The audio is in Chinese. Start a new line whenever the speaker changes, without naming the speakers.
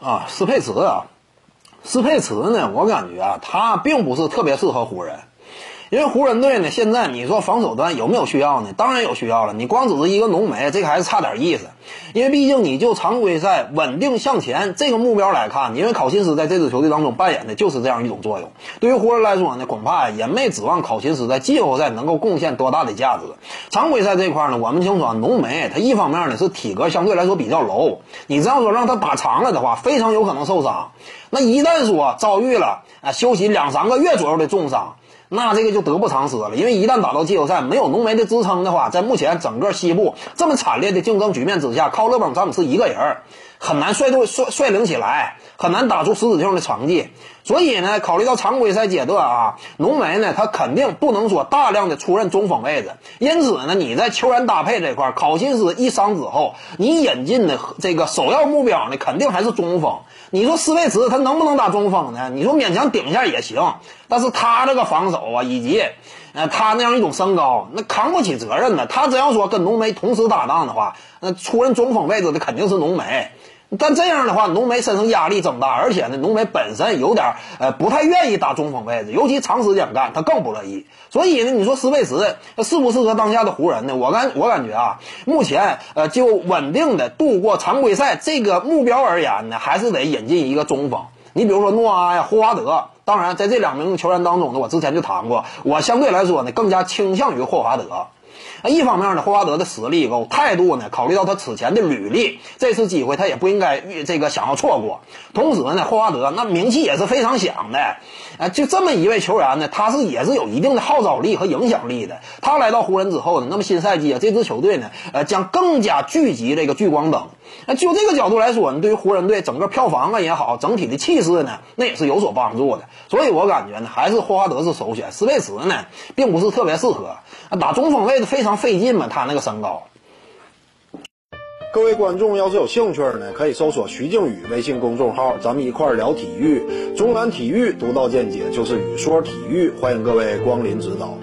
啊，斯佩茨啊，斯佩茨呢，我感觉啊，他并不是特别适合湖人。因为湖人队呢，现在你说防守端有没有需要呢？当然有需要了。你光只是一个浓眉，这个还是差点意思。因为毕竟你就常规赛稳定向前这个目标来看，因为考辛斯在这支球队当中扮演的就是这样一种作用。对于湖人来说呢，恐怕也没指望考辛斯在季后赛能够贡献多大的价值。常规赛这块呢，我们清楚，浓眉他一方面呢是体格相对来说比较柔，你这样说让他打长了的话，非常有可能受伤。那一旦说遭遇了啊休息两三个月左右的重伤。那这个就得不偿失了，因为一旦打到季后赛，没有浓眉的支撑的话，在目前整个西部这么惨烈的竞争局面之下，靠勒布朗詹姆斯一个人很难率队率率领起来，很难打出十指性的成绩。所以呢，考虑到常规赛阶段啊，浓眉呢他肯定不能说大量的出任中锋位置。因此呢，你在球员搭配这块，考辛斯一伤之后，你引进的这个首要目标呢，肯定还是中锋。你说斯佩茨他能不能打中锋呢？你说勉强顶一下也行，但是他这个防守啊，以及呃他那样一种身高，那扛不起责任的。他只要说跟浓眉同时搭档的话，那出任中锋位置的肯定是浓眉。但这样的话，浓眉身上压力增大，而且呢，浓眉本身有点呃不太愿意打中锋位置，尤其长时间干，他更不乐意。所以呢，你说斯佩茨适不适合当下的湖人呢？我感我感觉啊，目前呃就稳定的度过常规赛这个目标而言呢，还是得引进一个中锋。你比如说诺阿呀、霍华德，当然在这两名球员当中呢，我之前就谈过，我相对来说呢更加倾向于霍华德。那一方面呢，霍华德的实力够，态度呢，考虑到他此前的履历，这次机会他也不应该这个想要错过。同时呢，霍华德那名气也是非常响的，啊，就这么一位球员呢，他是也是有一定的号召力和影响力的。他来到湖人之后呢，那么新赛季啊，这支球队呢，呃，将更加聚集这个聚光灯。那就这个角度来说呢，对于湖人队整个票房啊也好，整体的气势呢，那也是有所帮助的。所以我感觉呢，还是霍华德是首选，斯佩茨呢，并不是特别适合。打中锋位置非常费劲嘛，他那个身高。
各位观众要是有兴趣呢，可以搜索徐静宇微信公众号，咱们一块聊体育。中南体育独到见解就是语说体育，欢迎各位光临指导。